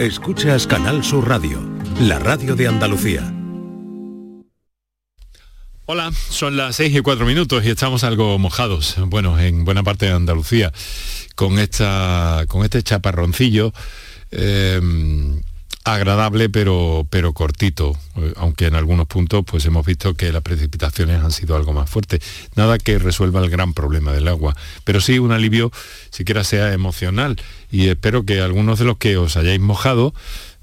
Escuchas Canal Sur Radio, la radio de Andalucía. Hola, son las 6 y 4 minutos y estamos algo mojados, bueno, en buena parte de Andalucía, con, esta, con este chaparroncillo. Eh, agradable pero, pero cortito, eh, aunque en algunos puntos pues hemos visto que las precipitaciones han sido algo más fuertes. Nada que resuelva el gran problema del agua, pero sí un alivio siquiera sea emocional y espero que algunos de los que os hayáis mojado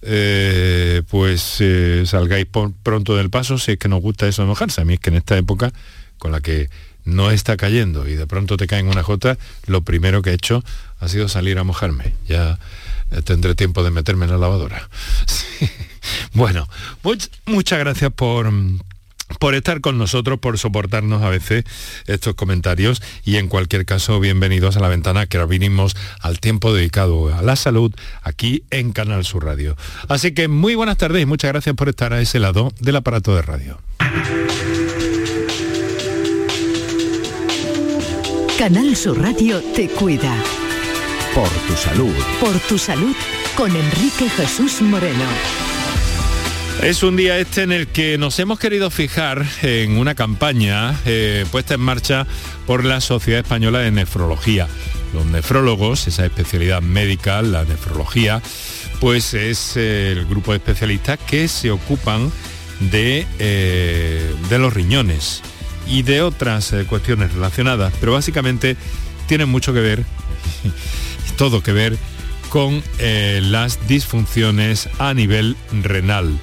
eh, pues eh, salgáis pronto del paso si es que nos gusta eso mojarse. A mí es que en esta época con la que no está cayendo y de pronto te caen una jota, lo primero que he hecho ha sido salir a mojarme. Ya tendré tiempo de meterme en la lavadora. Bueno, muchas gracias por, por estar con nosotros, por soportarnos a veces estos comentarios y en cualquier caso bienvenidos a la ventana que ahora vinimos al tiempo dedicado a la salud aquí en Canal Sur Radio. Así que muy buenas tardes y muchas gracias por estar a ese lado del aparato de radio. Canal Sur Radio te cuida. Por tu salud. Por tu salud con Enrique Jesús Moreno. Es un día este en el que nos hemos querido fijar en una campaña eh, puesta en marcha por la Sociedad Española de Nefrología. Los nefrólogos, esa especialidad médica, la nefrología, pues es eh, el grupo de especialistas que se ocupan de, eh, de los riñones y de otras cuestiones relacionadas, pero básicamente tienen mucho que ver todo que ver con eh, las disfunciones a nivel renal.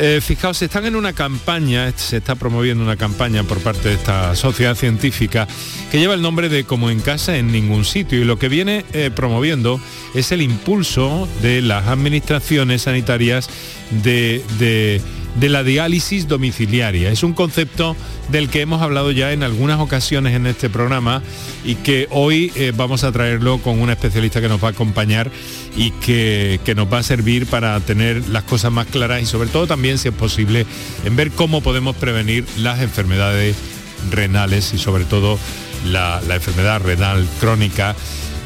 Eh, fijaos, están en una campaña, se está promoviendo una campaña por parte de esta sociedad científica que lleva el nombre de Como en casa en ningún sitio y lo que viene eh, promoviendo es el impulso de las administraciones sanitarias de de la diálisis domiciliaria. Es un concepto del que hemos hablado ya en algunas ocasiones en este programa y que hoy eh, vamos a traerlo con una especialista que nos va a acompañar y que, nos va a servir para tener las cosas más claras y sobre todo también, si es posible, en ver cómo podemos prevenir las enfermedades renales y sobre todo la, enfermedad renal crónica.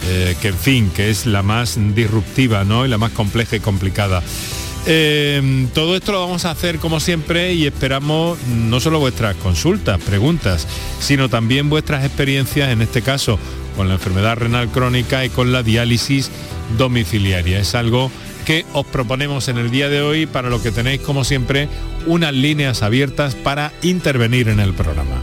Eh, que en fin, que es la más disruptiva ¿no? y la más compleja y complicada. Em, todo esto lo vamos a hacer como siempre y esperamos no solo vuestras consultas, preguntas, sino también vuestras experiencias, en este caso con la enfermedad renal crónica y con la diálisis domiciliaria. Es algo que os proponemos en el día de hoy para lo que tenéis como siempre unas líneas abiertas para intervenir en el programa.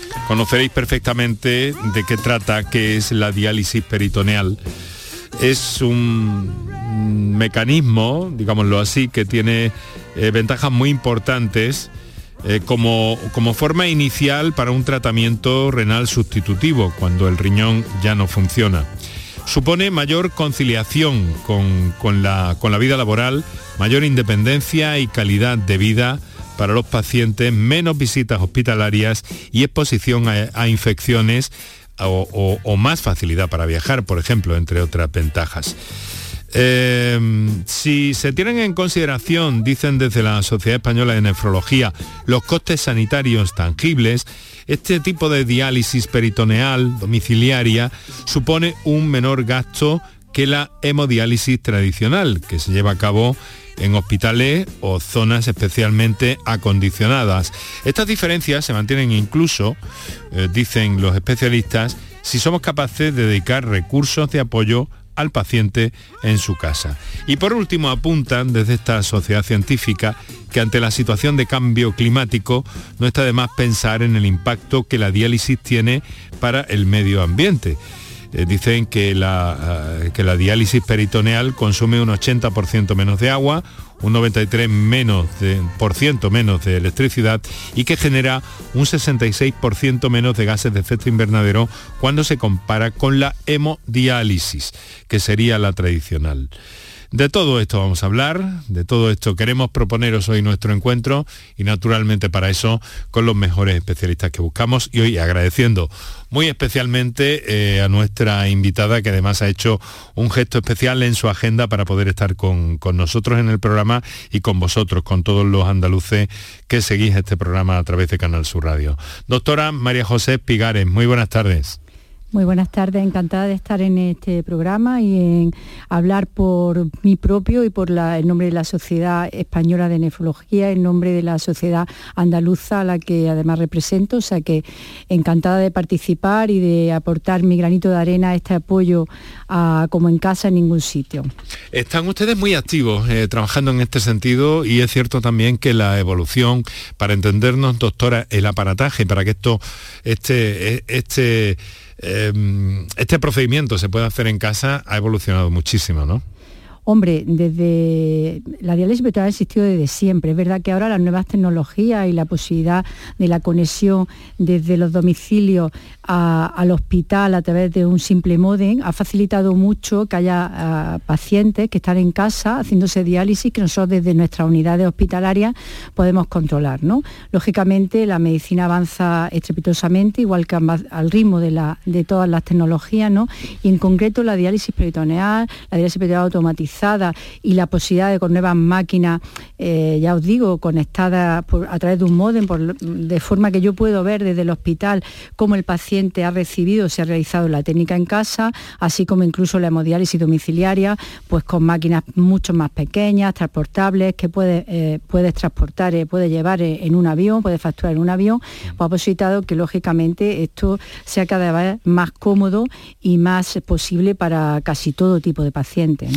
conoceréis perfectamente de qué trata, qué es la diálisis peritoneal. Es un mecanismo, digámoslo así, que tiene eh, ventajas muy importantes eh, como, como forma inicial para un tratamiento renal sustitutivo, cuando el riñón ya no funciona supone mayor conciliación con, la, vida laboral, mayor independencia y calidad de vida para los pacientes, menos visitas hospitalarias y exposición a, infecciones o, más facilidad para viajar, por ejemplo, entre otras ventajas. Em, si se tienen en consideración, dicen desde la Sociedad Española de Nefrología, los costes sanitarios tangibles, este tipo de diálisis peritoneal domiciliaria supone un menor gasto que la hemodiálisis tradicional, que se lleva a cabo en hospitales o zonas especialmente acondicionadas. Estas diferencias se mantienen incluso, eh, dicen los especialistas, si somos capaces de dedicar recursos de apoyo al paciente en su casa. Y por último apuntan desde esta sociedad científica que ante la situación de cambio climático no está de más pensar en el impacto que la diálisis tiene para el medio ambiente. Eh, dicen que la, eh, que la diálisis peritoneal consume un 80% menos de agua, un 93% menos de, por ciento menos de electricidad y que genera un 66% menos de gases de efecto invernadero cuando se compara con la hemodiálisis, que sería la tradicional. De todo esto vamos a hablar, de todo esto queremos proponeros hoy nuestro encuentro y naturalmente para eso con los mejores especialistas que buscamos y hoy agradeciendo muy especialmente eh, a nuestra invitada que además ha hecho un gesto especial en su agenda para poder estar con, con nosotros en el programa y con vosotros, con todos los andaluces que seguís este programa a través de Canal Sur Radio. Doctora María José Pigares, muy buenas tardes. Muy buenas tardes, encantada de estar en este programa y en hablar por mi propio y por el nombre de la Sociedad Española de Nefrología, en nombre de la Sociedad Andaluza a la que además represento, o sea que encantada de participar y de aportar mi granito de arena a este apoyo como en casa en ningún sitio. Están ustedes muy activos eh, trabajando en este sentido y es cierto también que la evolución, para entendernos, doctora, el aparataje, para que esto, este, este Em, este procedimiento se puede hacer en casa ha evolucionado muchísimo, ¿no? Hombre, desde la diálisis peritoneal ha existido desde siempre. Es verdad que ahora las nuevas tecnologías y la posibilidad de la conexión desde los domicilios al hospital a través de un simple modem ha facilitado mucho que haya ah, pacientes que están en casa haciéndose diálisis que nosotros desde nuestras unidades hospitalarias podemos controlar. ¿no? Lógicamente la medicina avanza estrepitosamente, igual que al ritmo de, de todas las tecnologías, ¿no? y en concreto la diálisis peritoneal, la diálisis peritoneal automatizada y la posibilidad de con nuevas máquinas, eh, ya os digo, conectadas a través de un modem, de forma que yo puedo ver desde el hospital cómo el paciente ha recibido, se ha realizado la técnica en casa, así como incluso la hemodiálisis domiciliaria, pues con máquinas mucho más pequeñas, transportables, que puede, eh, puedes transportar, eh, puedes llevar en un avión, puedes facturar en un avión, pues ha posibilitado que lógicamente esto sea cada vez más cómodo y más posible para casi todo tipo de pacientes.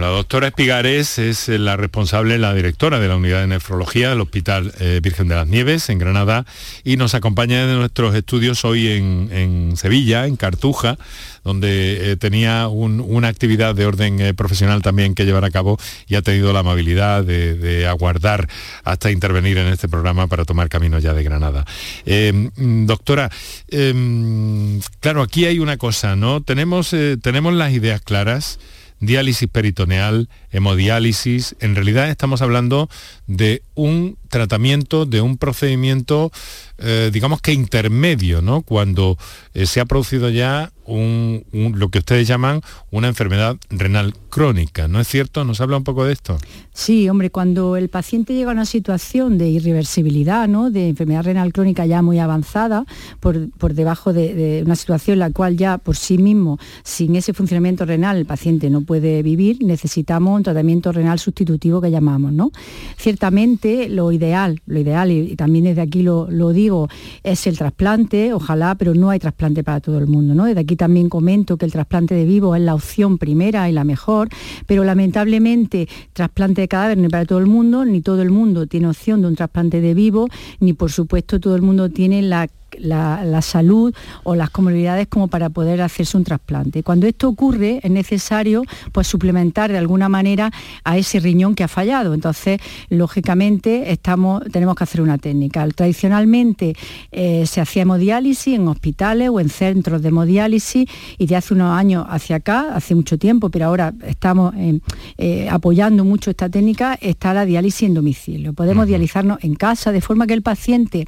La doctora Espigares es la responsable, la directora de la unidad de nefrología del Hospital eh, Virgen de las Nieves, en Granada, y nos acompaña de nuestros estudios hoy en, Sevilla, en Cartuja, donde eh, tenía una actividad de orden eh, profesional también que llevar a cabo y ha tenido la amabilidad de, aguardar hasta intervenir en este programa para tomar camino ya de Granada. Mm, doctora, em, claro, aquí hay una cosa, ¿no? Tenemos, tenemos las ideas claras diálisis peritoneal, hemodiálisis, en realidad estamos hablando de un tratamiento, de un procedimiento, eh, digamos que intermedio, ¿no? Cuando eh, se ha producido ya un, lo que ustedes llaman una enfermedad renal crónica, ¿no es cierto? ¿Nos habla un poco de esto? Sí, hombre, cuando el paciente llega a una situación de irreversibilidad, ¿no? de enfermedad renal crónica ya muy avanzada, por, por debajo de, de, una situación en la cual ya por sí mismo, sin ese funcionamiento renal, el paciente no puede vivir, necesitamos un tratamiento renal sustitutivo que llamamos. ¿no? Ciertamente lo ideal, lo ideal, y, también desde aquí lo, digo, es el trasplante, ojalá, pero no hay trasplante para todo el mundo. ¿no? Desde aquí también comento que el trasplante de vivo es la opción primera y la mejor, pero lamentablemente trasplante de cadáver no para todo el mundo, ni todo el mundo tiene opción de un trasplante de vivo, ni por supuesto todo el mundo tiene la la, salud o las comodidades como para poder hacerse un trasplante. Cuando esto ocurre es necesario pues, suplementar de alguna manera a ese riñón que ha fallado. Entonces, lógicamente, estamos, tenemos que hacer una técnica. Tradicionalmente eh, se hacía hemodiálisis en hospitales o en centros de hemodiálisis y de hace unos años hacia acá, hace mucho tiempo, pero ahora estamos eh, eh, apoyando mucho esta técnica, está la diálisis en domicilio. Podemos dializarnos en casa de forma que el paciente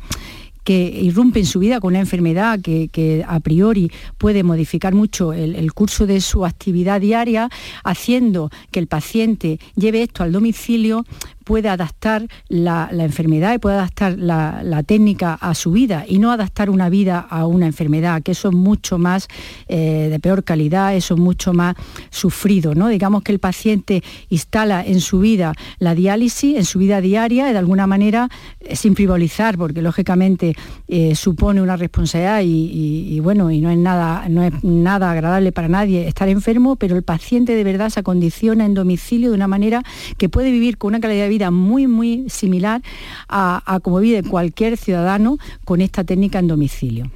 que irrumpe en su vida con una enfermedad que, a priori puede modificar mucho el, curso de su actividad diaria, haciendo que el paciente lleve esto al domicilio, puede adaptar la, enfermedad y puede adaptar la, técnica a su vida y no adaptar una vida a una enfermedad, que eso es mucho más eh, de peor calidad, eso es mucho más sufrido. ¿no? Digamos que el paciente instala en su vida la diálisis, en su vida diaria, de alguna manera, eh, sin frivolizar, porque lógicamente eh, supone una responsabilidad y, bueno, y no es, nada, no es nada agradable para nadie estar enfermo, pero el paciente de verdad se acondiciona en domicilio de una manera que puede vivir con una calidad de vida muy, muy similar a, a como vive cualquier ciudadano con esta técnica en domicilio.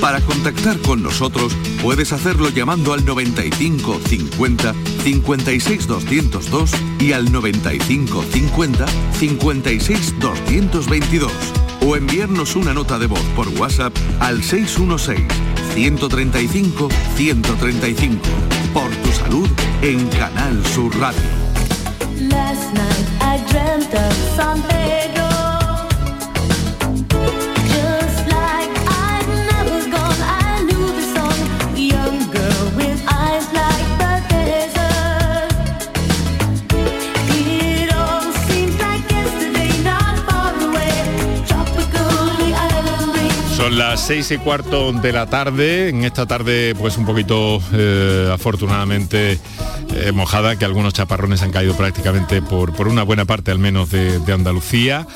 Para contactar con nosotros puedes hacerlo llamando al 95 50 56 202 y al 95 50 56 222 o enviarnos una nota de voz por WhatsApp al 616 135 135 por tu salud en Canal Sur Radio. Son las seis y cuarto de la tarde, en esta tarde pues un poquito eh, afortunadamente eh, mojada, que algunos chaparrones han caído prácticamente por, por una buena parte al menos de, Andalucía.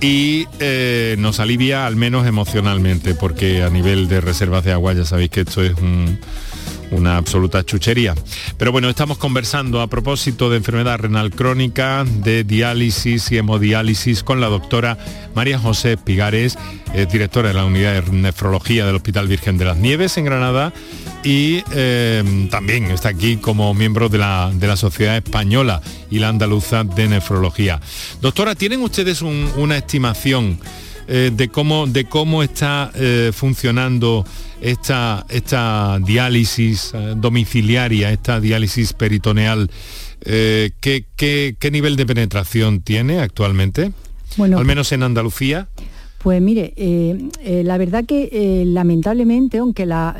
Y eh, nos alivia al menos emocionalmente, porque a nivel de reservas de agua ya sabéis que esto es un una absoluta chuchería. Pero bueno, estamos conversando a propósito de enfermedad renal crónica, de diálisis y hemodiálisis con la doctora María José Pigares, eh, directora de la unidad de nefrología del Hospital Virgen de las Nieves en Granada y eh, también está aquí como miembro de la, de la, Sociedad Española y la Andaluza de Nefrología. Doctora, ¿tienen ustedes una estimación eh, de, cómo, de cómo está funcionando esta, esta diálisis eh, domiciliaria, esta diálisis peritoneal, eh, ¿qué, qué, nivel de penetración tiene actualmente? Bueno, Al menos en Andalucía. Pues mire, eh, eh, la verdad que eh, lamentablemente, aunque la,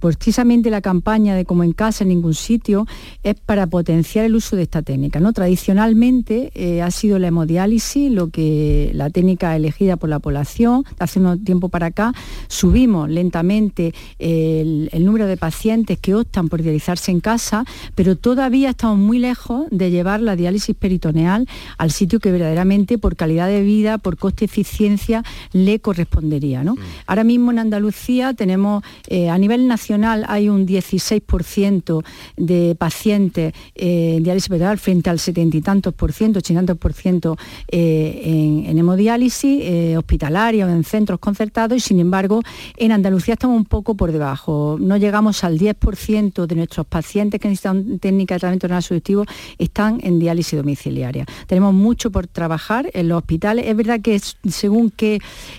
precisamente la campaña de como en casa en ningún sitio es para potenciar el uso de esta técnica. ¿no? Tradicionalmente ha sido la hemodiálisis lo que la técnica elegida por la población. Hace un tiempo para acá subimos lentamente el, el número de pacientes que optan por dializarse en casa, pero todavía estamos muy lejos de llevar la diálisis peritoneal al sitio que verdaderamente por calidad de vida, por coste eficiencia, le correspondería. ¿no? Mm. Ahora mismo en Andalucía tenemos, eh, a nivel nacional hay un 16% de pacientes eh, en diálisis peritoneal frente al setenta y tantos por ciento, ochenta y tantos por ciento eh, en, hemodiálisis hospitalaria o en centros concertados y sin embargo en Andalucía estamos un poco por debajo. No llegamos al 10% de nuestros pacientes que necesitan técnica de tratamiento renal subjetivo están en diálisis domiciliaria. Tenemos mucho por trabajar en los hospitales. Es verdad que según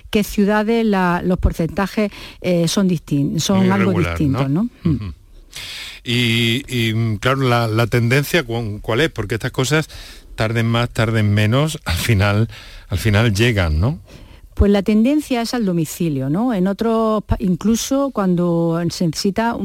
qué, ciudades los porcentajes eh, son, distintos, son algo distintos. ¿no? Mm. y, claro, la, tendencia, ¿cuál es? Porque estas cosas tarden más, tarden menos, al final, al final llegan, ¿no? Pues la tendencia es al domicilio, ¿no? En otros, incluso cuando se necesita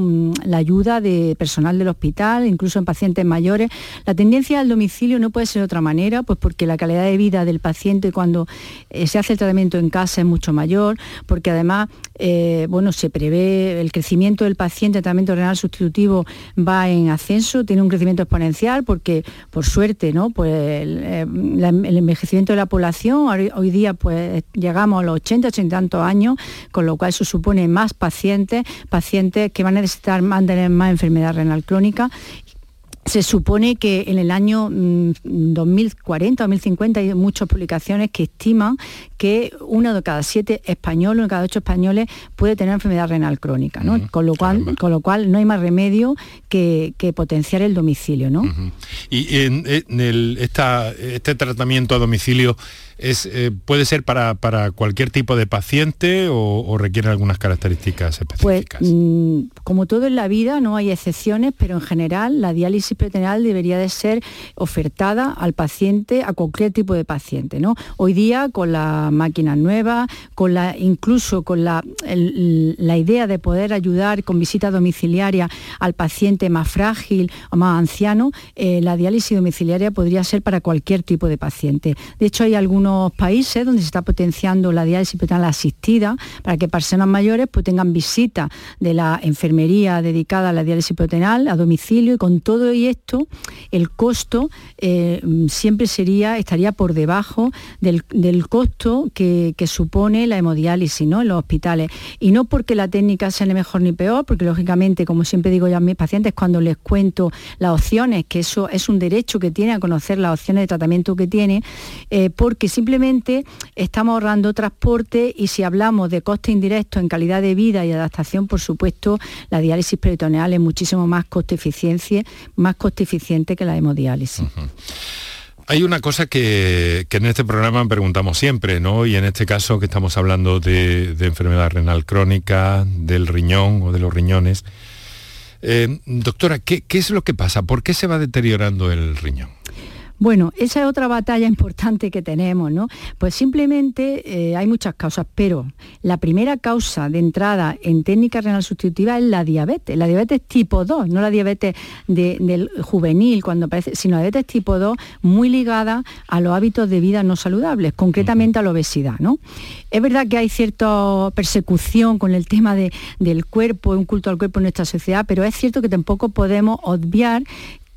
la ayuda de personal del hospital, incluso en pacientes mayores, la tendencia al domicilio no puede ser de otra manera, pues porque la calidad de vida del paciente cuando eh, se hace el tratamiento en casa es mucho mayor, porque además, eh, bueno, se prevé el crecimiento del paciente en tratamiento renal sustitutivo va en ascenso, tiene un crecimiento exponencial, porque por suerte, ¿no? Pues el, eh, envejecimiento de la población hoy, día pues llega a los 80, 80 tantos años, con lo cual eso supone más pacientes, pacientes que van a necesitar mantener más enfermedad renal crónica se supone que en el año 2040, mm, 2050 hay muchas publicaciones que estiman que uno de cada siete españoles, uno de cada ocho españoles puede tener enfermedad renal crónica, ¿no? con, lo cual, con lo cual no hay más remedio que, potenciar el domicilio. ¿no? Y en, este tratamiento a domicilio es, eh, ¿puede ser para, cualquier tipo de paciente o, requiere algunas características pues, específicas? Pues como todo en la vida no hay excepciones, pero en general la diálisis peritoneal debería de ser ofertada al paciente, a cualquier tipo de paciente. ¿no? Hoy día con la máquina nueva, con la, incluso con la, la idea de poder ayudar con visita domiciliaria al paciente más frágil o más anciano, eh, la diálisis domiciliaria podría ser para cualquier tipo de paciente. De hecho, hay algunos países donde se está potenciando la diálisis peritoneal asistida para que personas mayores pues, tengan visita de la enfermería dedicada a la diálisis peritoneal a domicilio y con todo y esto el costo eh, siempre sería, estaría por debajo del, costo que, supone la hemodiálisis ¿no? en los hospitales. Y no porque la técnica sea ni mejor ni peor, porque lógicamente, como siempre digo yo a mis pacientes, cuando les cuento las opciones, que eso es un derecho que tiene a conocer las opciones de tratamiento que tiene, eh, porque simplemente estamos ahorrando transporte y si hablamos de coste indirecto en calidad de vida y adaptación, por supuesto, la diálisis peritoneal es muchísimo más coste eficiente, más coste eficiente que la hemodiálisis. Hay una cosa que, en este programa preguntamos siempre, ¿no? Y en este caso que estamos hablando de, enfermedad renal crónica, del riñón o de los riñones. Eh, doctora, ¿qué es lo que pasa? ¿Por qué se va deteriorando el riñón? Bueno, esa es otra batalla importante que tenemos, ¿no? Pues simplemente eh, hay muchas causas, pero la primera causa de entrada en técnica renal sustitutiva es la diabetes, la diabetes tipo 2, no la diabetes del juvenil cuando aparece, sino la diabetes tipo 2 muy ligada a los hábitos de vida no saludables, concretamente a la obesidad, ¿no? Es verdad que hay cierta persecución con el tema del cuerpo, un culto al cuerpo en nuestra sociedad, pero es cierto que tampoco podemos obviar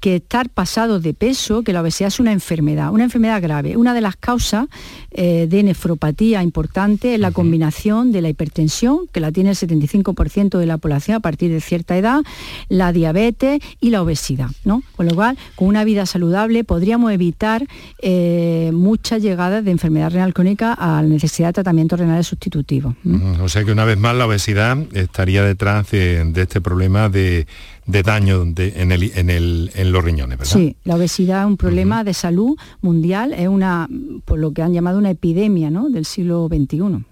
que estar pasado de peso, que la obesidad es una enfermedad, una enfermedad grave. Una de las causas eh, de nefropatía importante es la combinación de la hipertensión, que la tiene el 75% de la población a partir de cierta edad, la diabetes y la obesidad. ¿no? Con lo cual, con una vida saludable podríamos evitar eh, muchas llegadas de enfermedad renal crónica a la necesidad de tratamientos renales sustitutivos. O sea que una vez más la obesidad estaría detrás de este problema de de daño en, el, en, el, en, los riñones, ¿verdad? Sí, la obesidad es un problema de salud mundial, es una, por lo que han llamado una epidemia ¿no? del siglo XXI.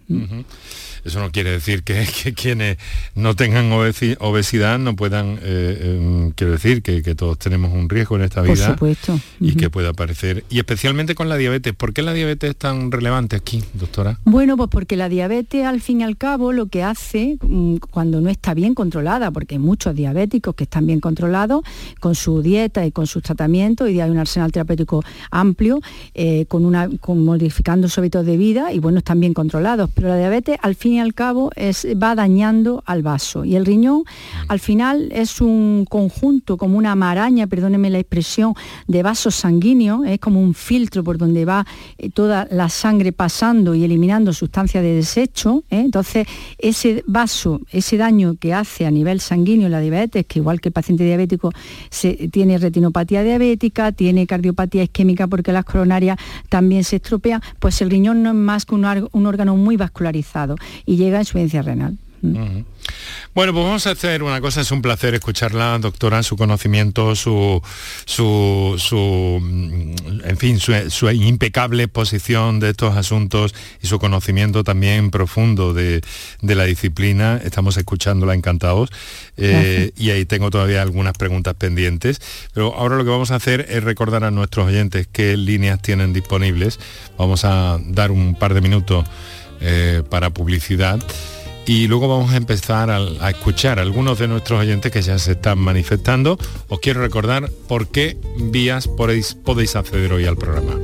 Eso no quiere decir que, quienes no tengan obesidad no puedan, eh, em, quiero decir que, todos tenemos un riesgo en esta vida. Por supuesto. Y que pueda aparecer. Y especialmente con la diabetes. ¿Por qué la diabetes es tan relevante aquí, doctora? Bueno, pues porque la diabetes al fin y al cabo lo que hace mm, cuando no está bien controlada, porque hay muchos diabéticos que están bien controlados con su dieta y con sus tratamientos, y hay un arsenal terapéutico amplio, eh, con, una, con modificando su hábitos de vida y bueno, están bien controlados. Pero la diabetes al fin y al cabo es, va dañando al vaso. Y el riñón al final es un conjunto, como una maraña, perdónenme la expresión, de vasos sanguíneos, es como un filtro por donde va eh, toda la sangre pasando y eliminando sustancias de desecho. ¿eh? Entonces, ese vaso, ese daño que hace a nivel sanguíneo la diabetes, que igual que el paciente diabético se, tiene retinopatía diabética, tiene cardiopatía isquémica porque las coronarias también se estropean, pues el riñón no es más que un, un órgano muy vascularizado y llega insuficiencia renal. Bueno, pues vamos a hacer una cosa, es un placer escucharla, doctora, su conocimiento, su, su, mm, en fin, su, impecable exposición de estos asuntos y su conocimiento también profundo de, la disciplina. Estamos escuchándola encantados eh, y ahí tengo todavía algunas preguntas pendientes. Pero ahora lo que vamos a hacer es recordar a nuestros oyentes qué líneas tienen disponibles. Vamos a dar un par de minutos eh, para publicidad y luego vamos a empezar a, escuchar a algunos de nuestros oyentes que ya se están manifestando. Os quiero recordar por qué vías podéis, podéis acceder hoy al programa.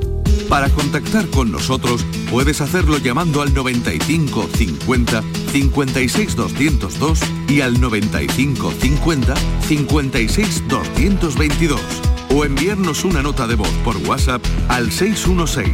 Para contactar con nosotros puedes hacerlo llamando al 95 50 56 202 y al 95 50 56 222 o enviarnos una nota de voz por WhatsApp al 616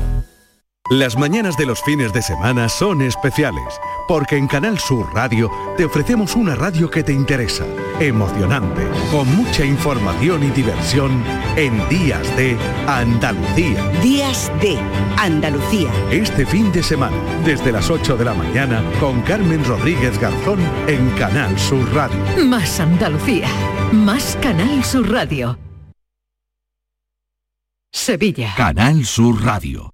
Las mañanas de los fines de semana son especiales porque en Canal Sur Radio te ofrecemos una radio que te interesa, emocionante, con mucha información y diversión en Días de Andalucía. Días de Andalucía. Este fin de semana, desde las 8 de la mañana, con Carmen Rodríguez Garzón en Canal Sur Radio. Más Andalucía. Más Canal Sur Radio. Sevilla. Canal Sur Radio.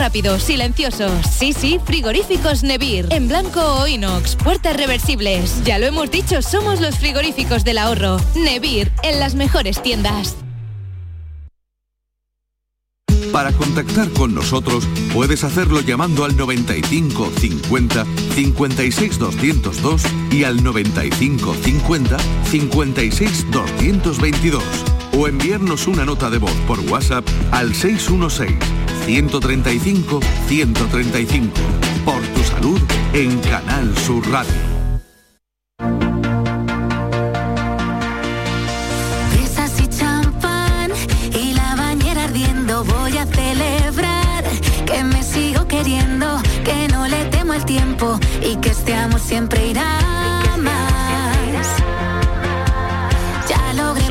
rápido, silenciosos. Sí, sí, frigoríficos Nevir, en blanco o inox, puertas reversibles. Ya lo hemos dicho, somos los frigoríficos del ahorro. Nevir, en las mejores tiendas. Para contactar con nosotros puedes hacerlo llamando al 95 50 56 202 y al 95 50 56 222 o enviarnos una nota de voz por WhatsApp al 616 135 135. Por tu salud en Canal Sur Radio. Fresas y champán y la bañera ardiendo voy a celebrar que me sigo queriendo, que no le temo al tiempo y que este amor siempre irá más.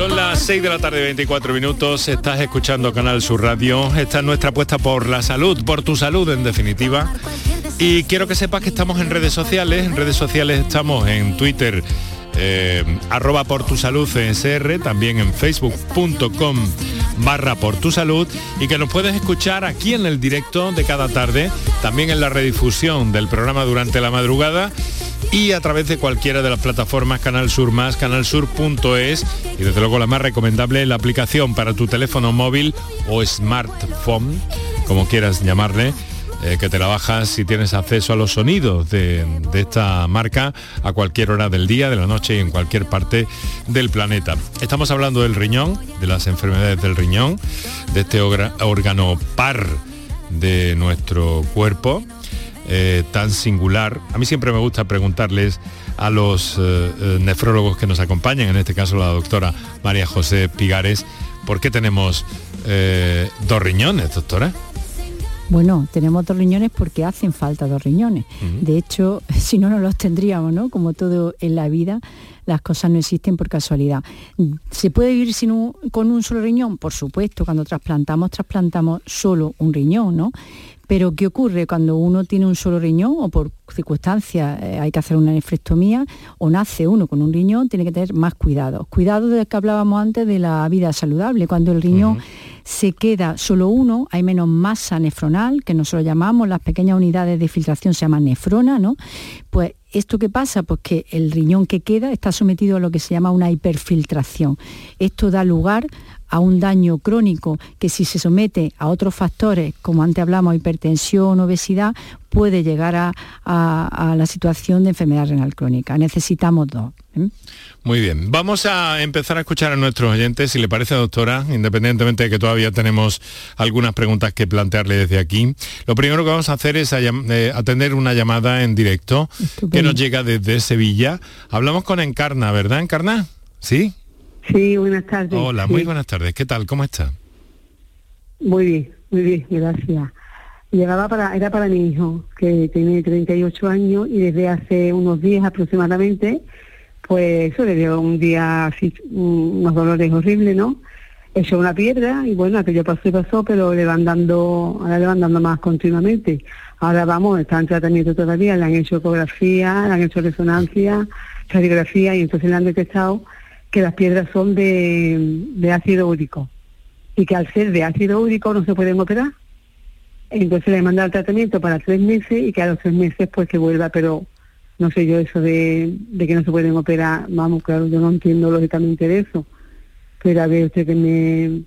Son las 6 de la tarde, 24 minutos. Estás escuchando Canal Sur Radio. Esta es nuestra apuesta por la salud, por tu salud en definitiva. Y quiero que sepas que estamos en redes sociales. En redes sociales estamos en Twitter, eh, arroba por tu salud CSR, también en facebook.com barra por tu salud y que nos puedes escuchar aquí en el directo de cada tarde, también en la redifusión del programa durante la madrugada y a través de cualquiera de las plataformas Canal Sur Más, canalsur.es y desde luego la más recomendable la aplicación para tu teléfono móvil o smartphone, como quieras llamarle, eh, que te la bajas si tienes acceso a los sonidos de, de esta marca a cualquier hora del día, de la noche y en cualquier parte del planeta. Estamos hablando del riñón, de las enfermedades del riñón, de este órgano par de nuestro cuerpo, eh, tan singular. A mí siempre me gusta preguntarles a los eh, eh, nefrólogos que nos acompañan, en este caso la doctora María José Pigares, ¿por qué tenemos eh, dos riñones, doctora? Bueno, tenemos dos riñones porque hacen falta dos riñones. De hecho, si no, no los tendríamos, ¿no? Como todo en la vida, las cosas no existen por casualidad. ¿Se puede vivir sin un- con un solo riñón? Por supuesto, cuando trasplantamos, trasplantamos solo un riñón, ¿no? Pero ¿qué ocurre cuando uno tiene un solo riñón o por circunstancias eh, hay que hacer una nefrectomía o nace uno con un riñón? Tiene que tener más cuidado. Cuidado de que hablábamos antes de la vida saludable. Cuando el riñón se queda solo uno, hay menos masa nefronal, que nosotros llamamos, las pequeñas unidades de filtración se llaman nefrona, ¿no? Pues ¿Esto qué pasa? Pues que el riñón que queda está sometido a lo que se llama una hiperfiltración. Esto da lugar a un daño crónico que si se somete a otros factores, como antes hablamos, hipertensión, obesidad, puede llegar a, a- a la situación de enfermedad renal crónica. Necesitamos dos. ¿eh? Muy bien, vamos a empezar a escuchar a nuestros oyentes, si le parece, doctora, independientemente de que todavía tenemos algunas preguntas que plantearle desde aquí. Lo primero que vamos a hacer es a eh, atender una llamada en directo que nos llega desde Sevilla. Hablamos con Encarna, ¿verdad, Encarna? ¿Sí? Sí, buenas tardes. Hola, Sí, muy buenas tardes. ¿Qué tal? ¿Cómo está? Muy bien, muy bien, gracias. Llegaba para, era para mi hijo, que tiene 38 años y desde hace unos días aproximadamente, pues eso le dio un día así, un- unos dolores horribles, ¿no? Echó una piedra y bueno, aquello pasó y pasó, pero le van dando, ahora le van dando más continuamente. Ahora vamos, está en tratamiento todavía, le han hecho ecografía, le han hecho resonancia, radiografía y entonces le han detectado que las piedras son de, de ácido úrico. y que al ser de ácido úrico no se pueden operar. Entonces le mandan el tratamiento para tres meses y que a los tres meses pues que vuelva, pero no sé yo eso de, que no se pueden operar, vamos, claro, yo no entiendo lógicamente de eso, pero a ver usted qué me,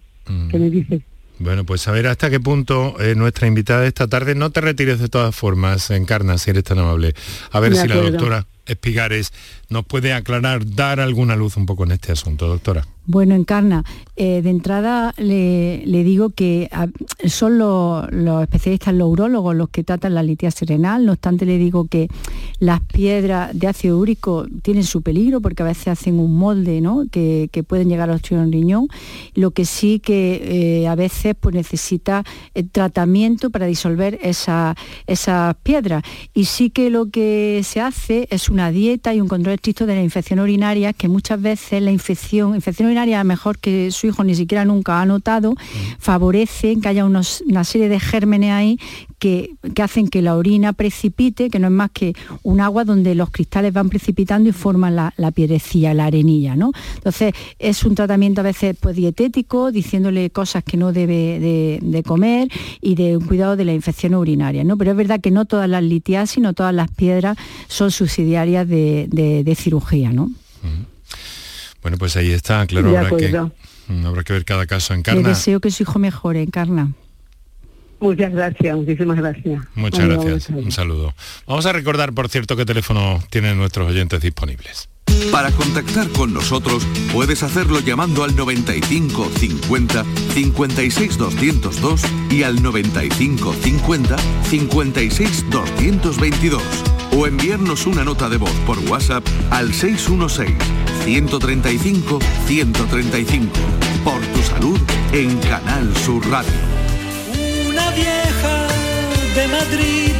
qué me mm. dice. Bueno, pues a ver hasta qué punto eh, nuestra invitada esta tarde, no te retires de todas formas, Encarna, si eres tan amable. A ver si la doctora Espigares nos puede aclarar, dar alguna luz un poco en este asunto, doctora. Bueno, Encarna, eh, de entrada le, digo que son los, especialistas, los urólogos, los que tratan la litiasis renal, no obstante le digo que las piedras de ácido úrico tienen su peligro porque a veces hacen un molde ¿no? que, pueden llegar a los riñón, lo que sí que eh, a veces pues, necesita eh, tratamiento para disolver esas piedras. Y sí que lo que se hace es una dieta y un control estricto de la infección urinaria, que muchas veces la infección, infección urinaria mejor que su hijo ni siquiera nunca ha notado, favorece que haya una serie de gérmenes ahí que, hacen que la orina precipite, que no es más que un agua donde los cristales van precipitando y forman la, la piedrecilla, la arenilla. ¿no? Entonces es un tratamiento a veces pues, dietético, diciéndole cosas que no debe de, comer y de un cuidado de la infección urinaria. ¿no? Pero es verdad que no todas las litiasis, no todas las piedras son subsidiarias de, cirugía. ¿no? Bueno, pues ahí está, claro, habrá que, habrá que, ver cada caso. Encarna. Le deseo que su hijo mejore, Encarna. Muchas gracias, muchísimas gracias. Muchas gracias, un saludo. Vamos a recordar, por cierto, qué teléfono tienen nuestros oyentes disponibles. Para contactar con nosotros puedes hacerlo llamando al 95 50 56 202 y al 95 50 56 222 o enviarnos una nota de voz por WhatsApp al 616-135-135. Por tu salud en Canal Sur Radio. Vieja de Madrid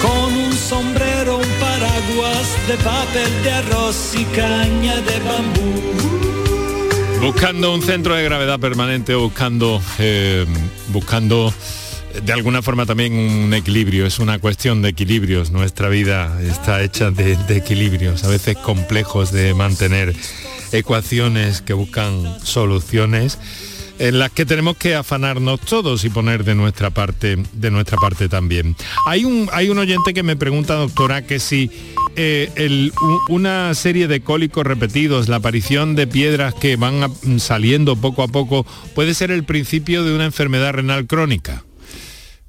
con un sombrero, un paraguas de papel de arroz y caña de bambú. Buscando un centro de gravedad permanente, buscando, eh, buscando de alguna forma también un equilibrio, es una cuestión de equilibrios. Nuestra vida está hecha de, equilibrios, a veces complejos de mantener ecuaciones que buscan soluciones en las que tenemos que afanarnos todos y poner de nuestra parte, de nuestra parte también. Hay un, hay un oyente que me pregunta, doctora, que si eh, una serie de cólicos repetidos, la aparición de piedras que van saliendo poco a poco, puede ser el principio de una enfermedad renal crónica.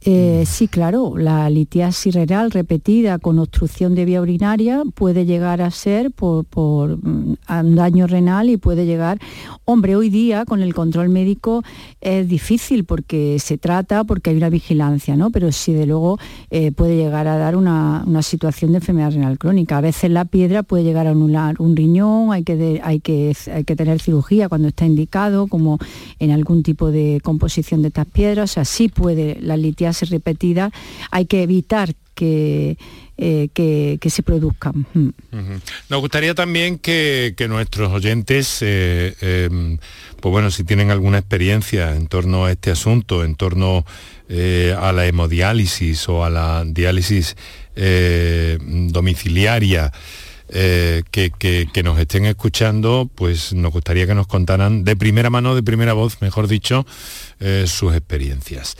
Eh, sí, claro, la litiasis renal repetida con obstrucción de vía urinaria puede llegar a ser por, mm, un daño renal y puede llegar, hombre, hoy día con el control médico es difícil porque se trata, porque hay una vigilancia, ¿no? Pero sí, de luego eh, puede llegar a dar una, situación de enfermedad renal crónica. A veces la piedra puede llegar a anular un riñón, hay que, hay que, hay que tener cirugía cuando está indicado, como en algún tipo de composición de estas piedras, o sea, sí puede la litiasis repetida, hay que evitar que, eh, que, se produzcan. Mm. Nos gustaría también que, nuestros oyentes, eh, em, pues bueno, si tienen alguna experiencia en torno a este asunto, en torno eh, a la hemodiálisis o a la diálisis domiciliaria, que, que, nos estén escuchando, pues nos gustaría que nos contaran de primera mano, de primera voz, mejor dicho, sus experiencias.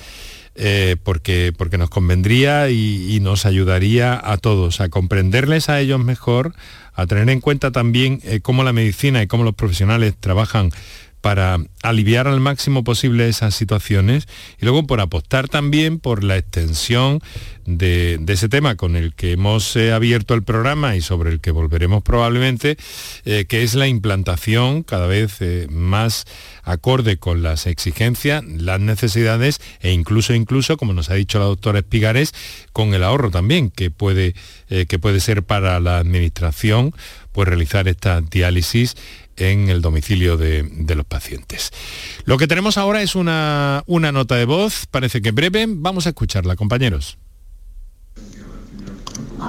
Eh, porque, porque nos convendría y, nos ayudaría a todos a comprenderles a ellos mejor, a tener en cuenta también eh, cómo la medicina y cómo los profesionales trabajan para aliviar al máximo posible esas situaciones y luego por apostar también por la extensión de, ese tema con el que hemos eh, abierto el programa y sobre el que volveremos probablemente, eh, que es la implantación cada vez eh, más acorde con las exigencias, las necesidades e incluso, incluso, como nos ha dicho la doctora Espigares, con el ahorro también que puede, que puede ser para la administración pues realizar esta diálisis en el domicilio de, los pacientes. Lo que tenemos ahora es una, una nota de voz, parece que breve, vamos a escucharla, compañeros.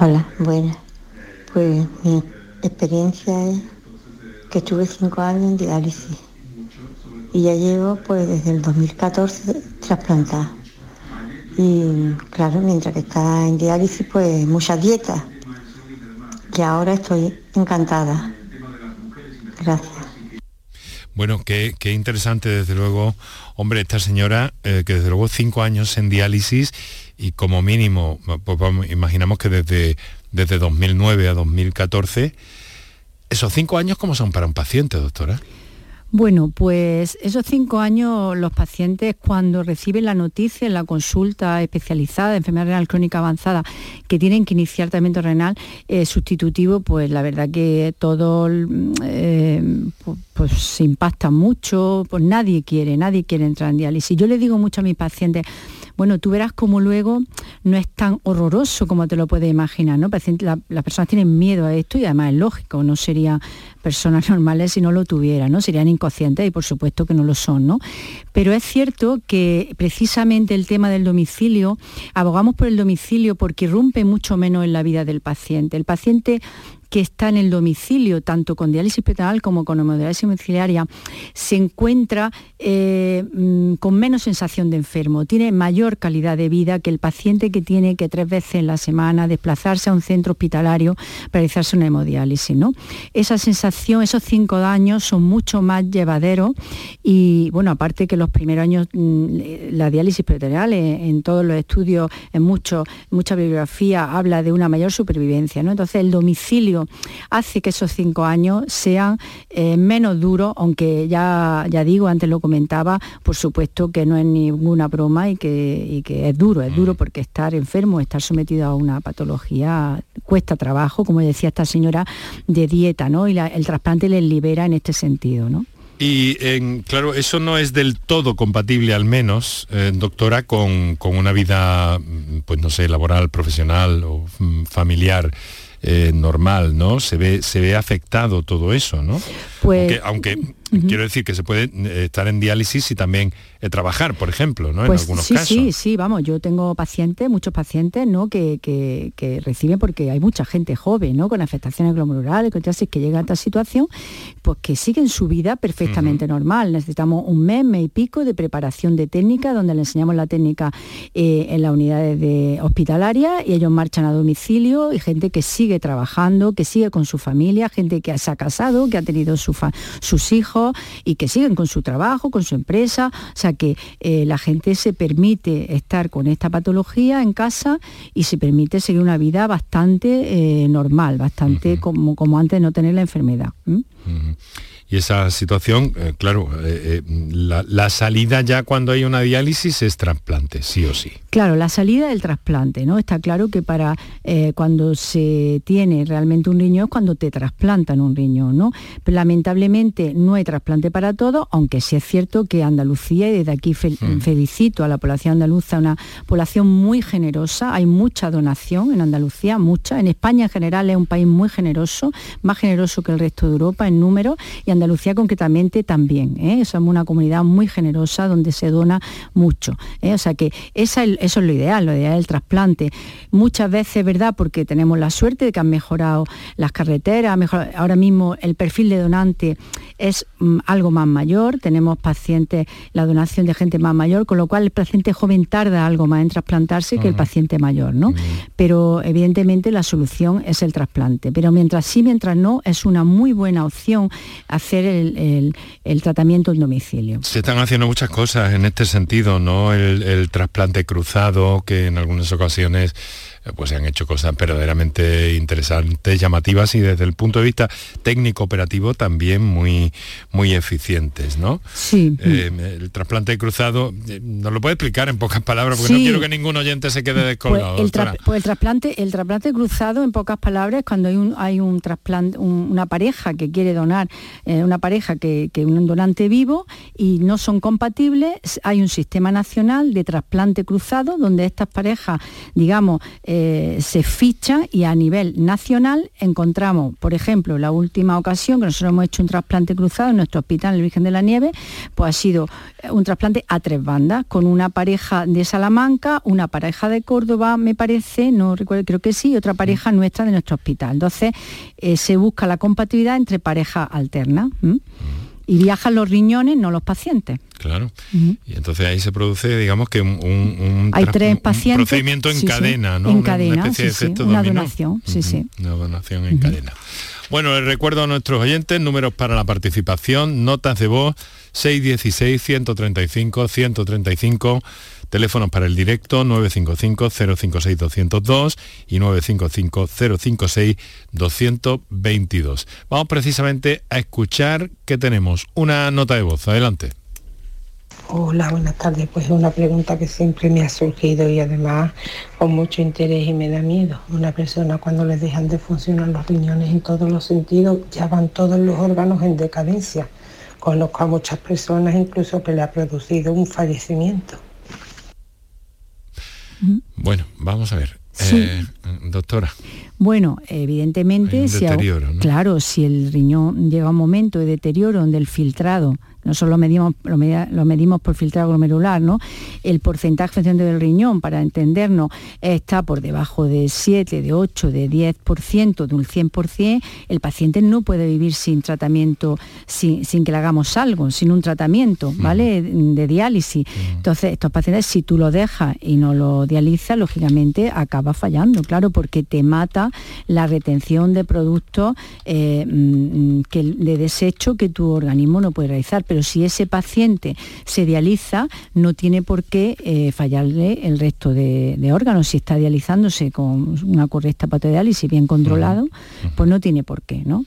Hola, buenas. Pues mi experiencia es que estuve cinco años en diálisis y ya llevo pues desde el 2014 trasplantada. Y claro, mientras que está en diálisis pues muchas dietas. Y ahora estoy encantada. Gracias. Bueno, qué, qué interesante, desde luego, hombre, esta señora, eh, que desde luego cinco años en diálisis y como mínimo, pues vamos, imaginamos que desde, desde 2009 a 2014, esos cinco años, ¿cómo son para un paciente, doctora? Bueno, pues esos cinco años los pacientes cuando reciben la noticia en la consulta especializada de enfermedad renal crónica avanzada que tienen que iniciar tratamiento renal eh, sustitutivo, pues la verdad que todo eh, pues, se impacta mucho, pues nadie quiere, nadie quiere entrar en diálisis. Yo le digo mucho a mis pacientes, bueno, tú verás como luego no es tan horroroso como te lo puedes imaginar, ¿no? las personas tienen miedo a esto y además es lógico, no serían personas normales si no lo tuvieran, ¿no? Serían inconscientes y por supuesto que no lo son, ¿no? Pero es cierto que precisamente el tema del domicilio, abogamos por el domicilio porque irrumpe mucho menos en la vida del paciente. El paciente que está en el domicilio, tanto con diálisis peritoneal como con hemodiálisis domiciliaria, se encuentra eh, mm, con menos sensación de enfermo, tiene mayor calidad de vida que el paciente que tiene que tres veces en la semana desplazarse a un centro hospitalario para realizarse una hemodiálisis. ¿no? Esa sensación, esos cinco años son mucho más llevaderos y, bueno, aparte que los primeros años, mm, la diálisis peritoneal eh, en, todos los estudios, en mucho, mucha bibliografía, habla de una mayor supervivencia. ¿no? Entonces, el domicilio hace que esos cinco años sean eh, menos duros, aunque ya, ya digo, antes lo comentaba, por supuesto que no es ninguna broma y que, que es duro, es duro mm. porque estar enfermo, estar sometido a una patología cuesta trabajo, como decía esta señora, de dieta, ¿no? Y el trasplante les libera en este sentido, ¿no? Y claro, eso no es del todo compatible, al menos, eh, doctora, con, con, una vida, pues no sé, laboral, profesional o mm, familiar. Eh, normal, ¿no? Se ve, se ve afectado todo eso, ¿no? Pues, aunque, quiero decir que se puede eh, estar en diálisis y también eh, trabajar, por ejemplo, ¿no? Pues en algunos sí, casos. Sí, sí, vamos, yo tengo pacientes, muchos pacientes, ¿no? Que, que, reciben, porque hay mucha gente joven, ¿no? Con afectaciones glomerulares, con que llega a esta situación, pues que siguen su vida perfectamente normal. Necesitamos un mes, mes y pico de preparación de técnica, donde le enseñamos la técnica eh, en las unidades de hospitalaria y ellos marchan a domicilio y gente que sigue trabajando, que sigue con su familia, gente que se ha casado, que ha tenido sus hijos y que siguen con su trabajo, con su empresa. O sea, que eh, la gente se permite estar con esta patología en casa y se permite seguir una vida bastante eh, normal, bastante como, como antes de no tener la enfermedad. Y esa situación, eh, claro, la, salida ya cuando hay una diálisis es trasplante, sí o sí. Claro, la salida del trasplante, ¿no? Está claro que para cuando se tiene realmente un riñón es cuando te trasplantan un riñón, ¿no? Pero lamentablemente no hay trasplante para todo, aunque sí es cierto que Andalucía, y desde aquí mm. felicito a la población andaluza, una población muy generosa, hay mucha donación en Andalucía, mucha. En España en general es un país muy generoso, más generoso que el resto de Europa en número, y Andalucía concretamente también. ¿eh? Somos una comunidad muy generosa donde se dona mucho. ¿eh? O sea que eso es lo ideal, lo ideal es el trasplante. Muchas veces, ¿verdad? Porque tenemos la suerte de que han mejorado las carreteras, ahora mismo el perfil de donante es mm, algo más mayor, tenemos pacientes, la donación de gente más mayor, con lo cual el paciente joven tarda algo más en trasplantarse que el paciente mayor, ¿no? Pero evidentemente la solución es el trasplante. Pero mientras sí, mientras no, es una muy buena opción hacer el, tratamiento en domicilio. Se están haciendo muchas cosas en este sentido, ¿no? el trasplante cruzado, que en algunas ocasiones pues se han hecho cosas verdaderamente interesantes, llamativas y desde el punto de vista técnico operativo también muy, muy eficientes, ¿no? Sí. Eh, el trasplante cruzado, eh, ¿nos lo puede explicar en pocas palabras? Porque no quiero que ningún oyente se quede descolgado. Pues el, pues el, trasplante, el trasplante cruzado, en pocas palabras, cuando hay un, hay un trasplante, una pareja que quiere donar, una pareja que, que un donante vivo y no son compatibles, hay un sistema nacional de trasplante cruzado donde estas parejas, digamos, eh, se ficha y a nivel nacional encontramos, por ejemplo, la última ocasión que nosotros hemos hecho un trasplante cruzado en nuestro hospital, el Virgen de la Nieve, pues ha sido eh, un trasplante a tres bandas, con una pareja de Salamanca, una pareja de Córdoba, me parece, no recuerdo, creo que sí, y otra pareja nuestra de nuestro hospital. Entonces, eh, se busca la compatibilidad entre parejas alternas y viajan los riñones, no los pacientes. Claro. Y entonces ahí se produce, digamos que un, Hay tres pacientes, procedimiento en cadena, ¿no? En cadena, una, sí, una donación, sí, sí. Una donación en cadena. Bueno, les recuerdo a nuestros oyentes, números para la participación, notas de voz 616-135-135, teléfonos para el directo 955-056-202 y 955-056-222. Vamos precisamente a escuchar que tenemos una nota de voz. Adelante. Hola, buenas tardes. Pues es una pregunta que siempre me ha surgido y además con mucho interés y me da miedo. Una persona cuando le dejan de funcionar los riñones en todos los sentidos, ya van todos los órganos en decadencia. Conozco a muchas personas incluso que le ha producido un fallecimiento. Bueno, vamos a ver. Sí. Eh, doctora. Bueno, evidentemente, si claro, si el riñón llega a un momento de deterioro donde el filtrado, nosotros lo medimos, lo, media- lo medimos por filtrado glomerular, ¿no? El porcentaje de función del riñón, para entendernos, está por debajo de 7, de 8, de 10%, de un 100%, el paciente no puede vivir sin tratamiento, sin, sin que le hagamos algo, sin un tratamiento, ¿vale? De diálisis. Entonces, estos pacientes, si tú lo dejas y no lo dializas, lógicamente acaba fallando, claro, porque te mata la retención de productos eh, mm, que, de desecho que tu organismo no puede realizar. Pero si ese paciente se dializa, no tiene por qué eh, fallarle el resto de, de órganos. Si está dializándose con una correcta patodiálisis bien controlado, pues no tiene por qué, ¿no?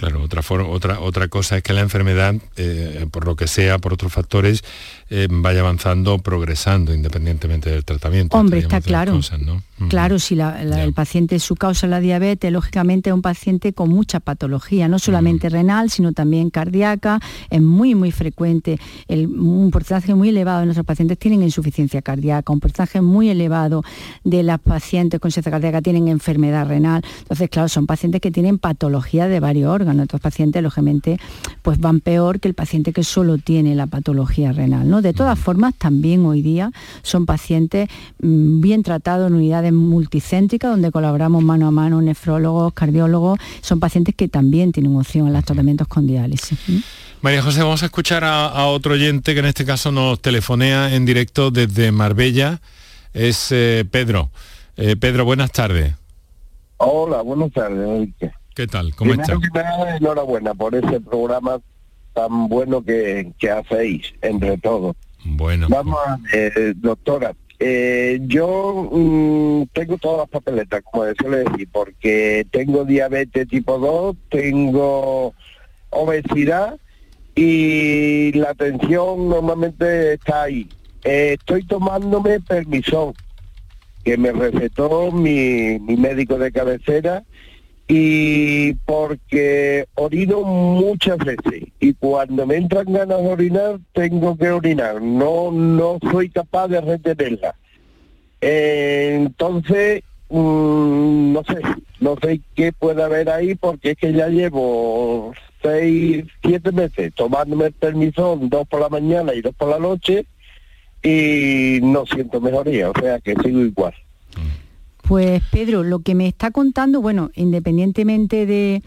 Claro, otra, otra, otra cosa es que la enfermedad, eh, por lo que sea, por otros factores, eh, vaya avanzando, progresando, independientemente del tratamiento. Hombre, está claro. cosas, ¿no? Ujú. Claro, si la- la- el paciente su causa es la diabetes, lógicamente es un paciente con mucha patología, no solamente renal, sino también cardíaca. Es muy, muy frecuente. El- un porcentaje muy elevado de nuestros pacientes tienen insuficiencia cardíaca, un porcentaje muy elevado de las pacientes con insuficiencia cardíaca tienen enfermedad renal. Entonces, claro, son pacientes que tienen patología de varios órganos. Estos pacientes, lógicamente, pues van peor que el paciente que solo tiene la patología renal. ¿no? De todas formas, también hoy día son pacientes mm, bien tratados en unidades multicéntricas donde colaboramos mano a mano nefrólogos, cardiólogos. Son pacientes que también tienen opción a los tratamientos con diálisis. María José, vamos a escuchar a, a otro oyente que en este caso nos telefonea en directo desde Marbella. Es eh, Pedro. Eh, Pedro, buenas tardes. Hola, buenas tardes, Enrique. ¿Qué tal? ¿Cómo estás? enhorabuena por ese programa tan bueno que, que hacéis entre todos. Bueno. Vamos a ver, doctora. eh, yo mm, tengo todas las papeletas, como suele decir, porque tengo diabetes tipo 2, tengo obesidad y la tensión normalmente está ahí. Eh, estoy tomándome permisón, que me recetó mi, mi médico de cabecera y porque orino muchas veces y cuando me entran ganas de orinar tengo que orinar, no no soy capaz de retenerla. Entonces, mm, no sé, no sé qué puede haber ahí porque es que ya llevo seis, siete meses tomándome el permisón, dos por la mañana y dos por la noche y no siento mejoría, o sea que sigo igual. Pues Pedro, lo que me está contando, bueno, independientemente de,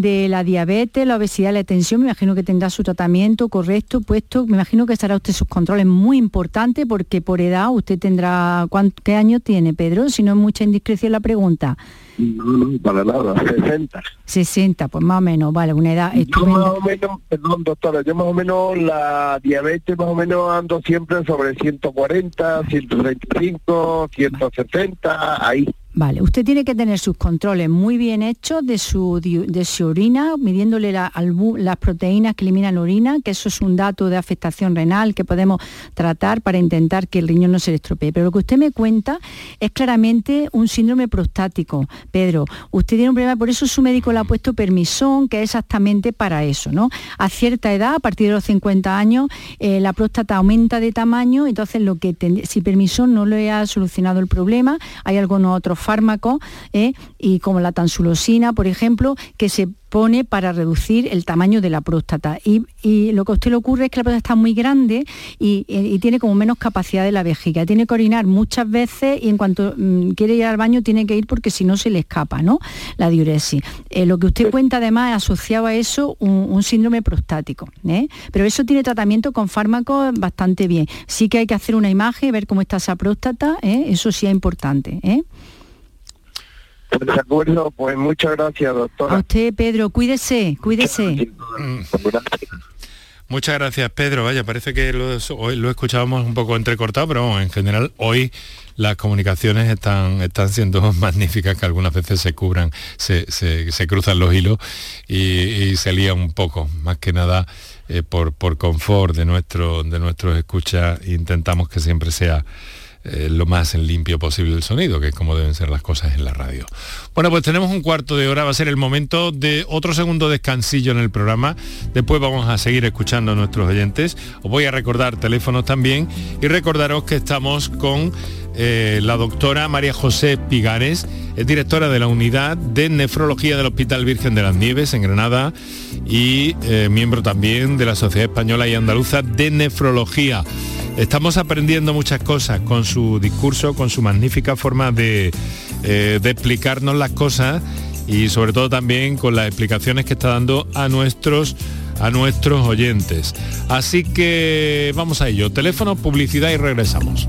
de la diabetes, la obesidad, la tensión, me imagino que tendrá su tratamiento correcto, puesto, me imagino que estará usted sus controles muy importantes porque por edad usted tendrá, ¿cuánto, ¿qué años tiene Pedro? Si no es mucha indiscreción la pregunta. No, no, para nada, 60. 60, pues más o menos, vale, una edad Yo estupenda. más o menos, perdón doctora, yo más o menos la diabetes más o menos ando siempre sobre 140, 135, 160, ahí. Vale, usted tiene que tener sus controles muy bien hechos de su, de su orina, midiéndole la- las proteínas que eliminan orina, que eso es un dato de afectación renal que podemos tratar para intentar que el riñón no se le estropee. Pero lo que usted me cuenta es claramente un síndrome prostático. Pedro, usted tiene un problema, por eso su médico le ha puesto permisón, que es exactamente para eso, ¿no? A cierta edad, a partir de los 50 años, eh, la próstata aumenta de tamaño, entonces lo que si permisón no le ha solucionado el problema, hay algunos otros fármacos, ¿eh? y como la tansulosina, por ejemplo, que se pone para reducir el tamaño de la próstata. Y, lo que a usted le ocurre es que la próstata está muy grande y, y- tiene como menos capacidad de la vejiga. Tiene que orinar muchas veces y en cuanto mm, quiere ir al baño tiene que ir porque si no se le escapa, ¿no? La diuresis. Eh, lo que usted cuenta además asociado a eso un, síndrome prostático. ¿eh? Pero eso tiene tratamiento con fármacos bastante bien. Sí que hay que hacer una imagen, ver cómo está esa próstata, ¿eh? eso sí es importante. De acuerdo, pues muchas gracias, A doctora. usted, Pedro, cuídese, cuídese. Muchas gracias, Pedro. Vaya, parece que lo, hoy lo escuchábamos un poco entrecortado, pero vamos, en general hoy las comunicaciones están, están siendo magníficas, que algunas veces se cubran, se, se- se cruzan los hilos y, y se lía un poco. Más que nada eh, por, por confort de, nuestro, de nuestros escuchas, intentamos que siempre sea eh, lo más limpio posible el sonido, que es como deben ser las cosas en la radio. Bueno, pues tenemos un cuarto de hora, va a ser el momento de otro segundo descansillo en el programa. Después vamos a seguir escuchando a nuestros oyentes. Os voy a recordar teléfonos también y recordaros que estamos con eh, la doctora María José Pigares, es directora de la unidad de nefrología del Hospital Virgen de las Nieves en Granada y eh, miembro también de la Sociedad Española y Andaluza de Nefrología. Estamos aprendiendo muchas cosas con su discurso, con su magnífica forma de, eh, de explicarnos las cosas y sobre todo también con las explicaciones que está dando a nuestros a nuestros oyentes. Así que vamos a ello. Teléfono, publicidad y regresamos.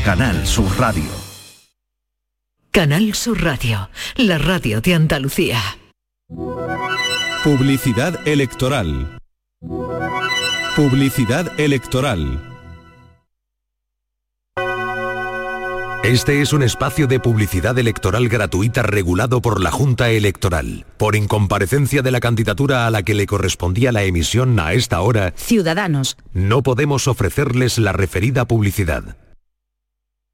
Canal Sur Radio. Canal Sur Radio, la radio de Andalucía. Publicidad electoral. Publicidad electoral. Este es un espacio de publicidad electoral gratuita regulado por la Junta Electoral. Por incomparecencia de la candidatura a la que le correspondía la emisión a esta hora, Ciudadanos. no podemos ofrecerles la referida publicidad.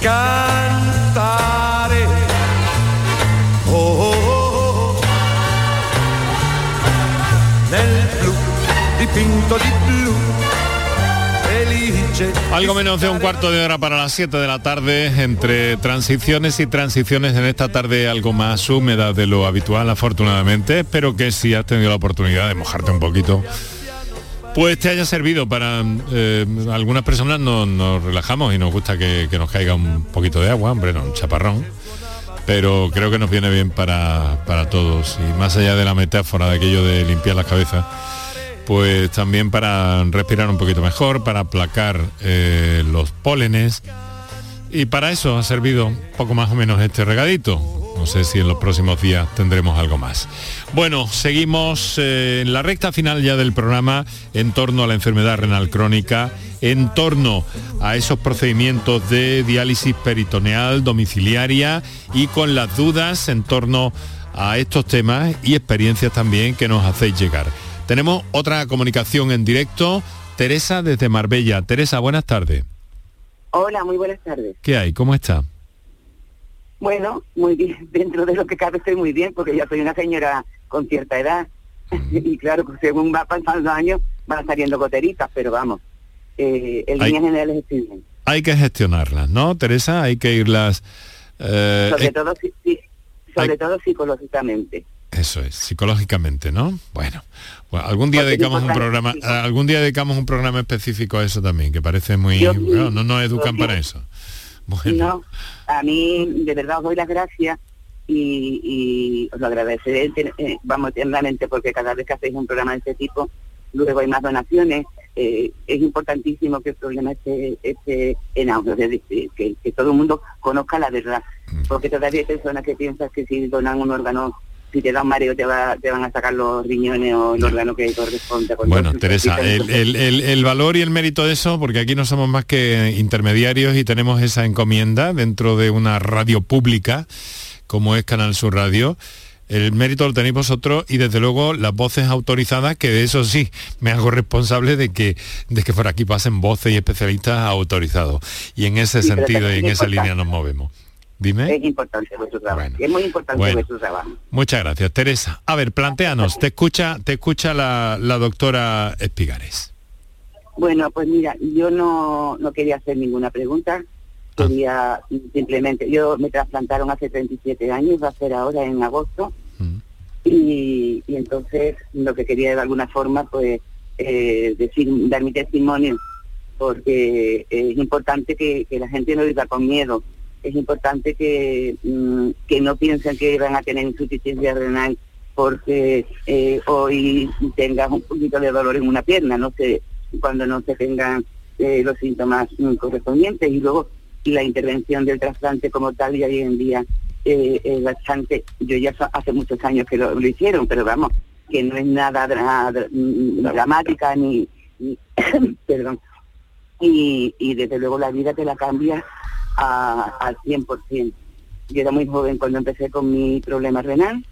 Cantare. Oh, oh, oh. Nel blu dipinto di blu. Felice. Algo menos de un cuarto de hora para las 7 de la tarde, entre transiciones y transiciones en esta tarde algo más húmeda de lo habitual, afortunadamente. Espero que si has tenido la oportunidad de mojarte un poquito, pues te haya servido para... eh, algunas personas nos, relajamos y nos gusta que, que nos caiga un poquito de agua, hombre, no, un chaparrón. Pero creo que nos viene bien para, para todos. Y más allá de la metáfora de aquello de limpiar las cabezas, pues también para respirar un poquito mejor, para aplacar eh, los pólenes. Y para eso ha servido poco más o menos este regadito. No sé si en los próximos días tendremos algo más. Bueno, seguimos eh, en la recta final ya del programa en torno a la enfermedad renal crónica, en torno a esos procedimientos de diálisis peritoneal domiciliaria y con las dudas en torno a estos temas y experiencias también que nos hacéis llegar. Tenemos otra comunicación en directo. Teresa desde Marbella. Teresa, buenas tardes. Hola, muy buenas tardes. ¿Qué hay? ¿Cómo está? Bueno, muy bien. Dentro de lo que cabe estoy muy bien porque ya soy una señora con cierta edad. y claro, pues, según va pasando los años van saliendo goteritas, pero vamos, eh, en Hay- líneas generales estoy bien. Hay que gestionarlas, ¿no, Teresa? Hay que irlas... eh, Sobre eh, todo, sobre todo psicológicamente. Eso es, psicológicamente, ¿no? Bueno, bueno, algún día Porque es dedicamos un programa, algún día dedicamos un programa específico a eso también, que parece muy, Yo bueno, no nos educan yo para eso. No, a mí de verdad os doy las gracias y, y os lo agradeceré, eh, vamos, tiernamente, porque cada vez que hacéis un programa de este tipo, luego hay más donaciones. eh, es importantísimo que el problema esté, esté en decir, que, que todo el mundo conozca la verdad, porque todavía hay personas que piensan que si donan un órgano, si te da un mareo te, va, te van a sacar los riñones o el órgano que corresponde. Bueno. Teresa, el, el- el- el valor y el mérito de eso, porque aquí no somos más que intermediarios y tenemos esa encomienda dentro de una radio pública como es Canal Sur Radio. El mérito lo tenéis vosotros y desde luego las voces autorizadas, que de eso sí me hago responsable de que, de que por aquí pasen voces y especialistas autorizados. Y en ese Sí, sentido y en es esa línea nos movemos. Dime. Es importante vuestro trabajo, es muy importante bueno. vuestro trabajo. Muchas gracias, Teresa. A ver, planteanos, te escucha, te escucha la, la doctora Espigares. Bueno, pues mira, yo no, no quería hacer ninguna pregunta, quería simplemente, yo me trasplantaron hace 37 años, va a ser ahora en agosto, y, y entonces lo que quería de alguna forma, pues, eh, decir, dar mi testimonio, porque es importante que, que la gente no viva con miedo, es importante que, mm, que no piensen que van a tener insuficiencia renal porque eh, hoy tengas un poquito de dolor en una pierna, no sé, cuando no se tengan eh, los síntomas mm, correspondientes. Y luego la intervención del trasplante como tal y hoy en día eh, es bastante, yo ya so- hace muchos años que lo, lo hicieron, pero vamos, que no es nada dra- dra- mm, dramática ni, ni- perdón, y, y desde luego la vida te la cambia a- al 100%. Yo era muy joven cuando empecé con mi problema renal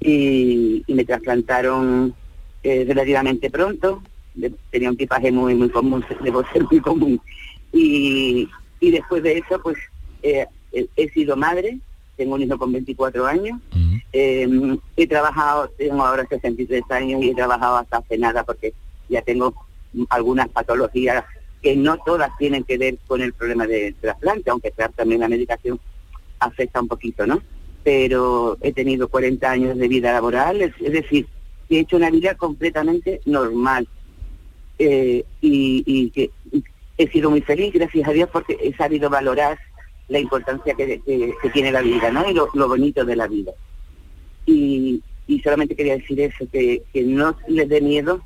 y, y me trasplantaron eh, relativamente pronto. De- tenía un tipaje muy muy común, debo ser muy común. Y, y después de eso, pues eh, he, sido madre, tengo un hijo con 24 años, eh, he trabajado, tengo ahora 63 años y he trabajado hasta hace nada porque ya tengo algunas patologías que no todas tienen que ver con el problema del trasplante, aunque claro, también la medicación afecta un poquito, ¿no? Pero he tenido 40 años de vida laboral, es, decir, he hecho una vida completamente normal. Eh, y, y que he sido muy feliz, gracias a Dios, porque he sabido valorar la importancia que tiene la vida, ¿no? Y lo, lo bonito de la vida. Y, y solamente quería decir eso, que, que no les dé miedo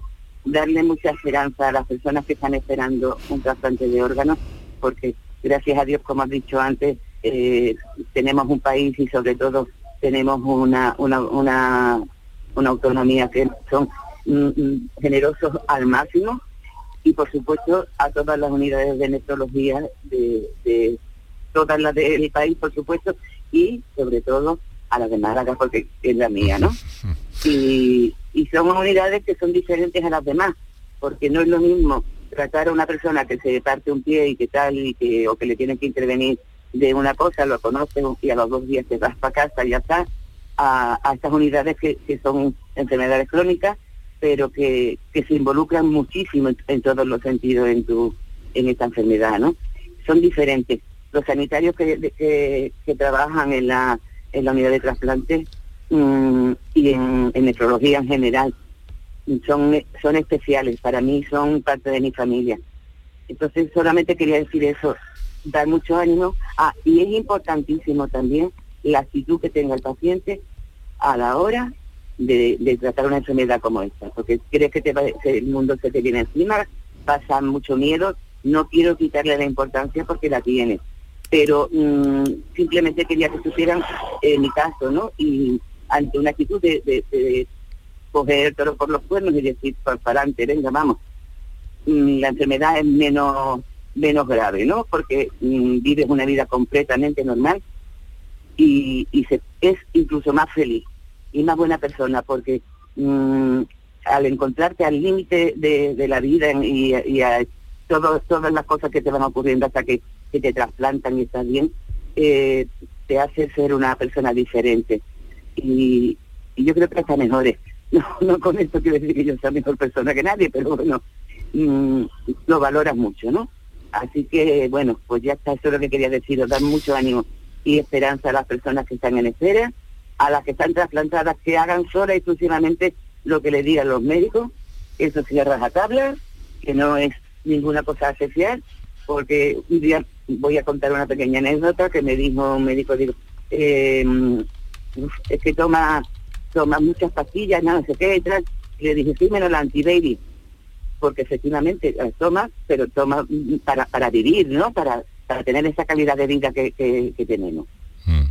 darle mucha esperanza a las personas que están esperando un trasplante de órganos, porque gracias a Dios, como has dicho antes, eh, tenemos un país y sobre todo tenemos una, una, una, una autonomía que son mm, mm, generosos al máximo y por supuesto a todas las unidades de nefrología de, de todas las del país, por supuesto, y sobre todo a las de Málaga, porque es la mía, ¿no? Y, y son unidades que son diferentes a las demás, porque no es lo mismo tratar a una persona que se parte un pie y que tal, y que, o que le tienen que intervenir de una cosa, lo conoces y a los dos días te vas para casa y ya está, a, estas unidades que, que son enfermedades crónicas, pero que, que se involucran muchísimo en, todos los sentidos en tu en esta enfermedad, ¿no? Son diferentes. Los sanitarios que, que, trabajan en la, en la unidad de trasplante mm, y en, en nefrología en general son, son especiales, para mí son parte de mi familia. Entonces solamente quería decir eso, dar mucho ánimo. Ah, y es importantísimo también la actitud que tenga el paciente a la hora de, tratar una enfermedad como esta, porque crees que, te va- que el mundo se te viene encima, pasa mucho miedo, no quiero quitarle la importancia porque la tiene, pero mm, simplemente quería que supieran eh, mi caso, ¿no? Y ante una actitud de, coger el toro por los cuernos y decir, para, adelante, venga, vamos, mm, la enfermedad es menos menos grave, ¿no? Porque mm, vives una vida completamente normal y, es incluso más feliz y más buena persona porque mm, al encontrarte al límite de, la vida y, a todo- todas las cosas que te van ocurriendo hasta que, que te trasplantan y estás bien, eh, te hace ser una persona diferente. Y, yo creo que hasta mejores. No, no con esto quiero decir que yo sea mejor persona que nadie, pero bueno, mm, lo valoras mucho, ¿no? Así que, bueno, pues ya está, eso es lo que quería deciros, dar mucho ánimo y esperanza a las personas que están en espera, a las que están trasplantadas, que hagan sola y exclusivamente lo que le digan los médicos, eso se rajatabla, que no es ninguna cosa especial, porque un día voy a contar una pequeña anécdota que me dijo un médico, digo, eh, uf, es que toma, toma muchas pastillas, no sé qué, y tal. Y le dije, sí, menos la antibaby, porque efectivamente las toma, pero toma mm, para, para vivir, ¿no? Para, para tener esa calidad de vida que, que- que tenemos.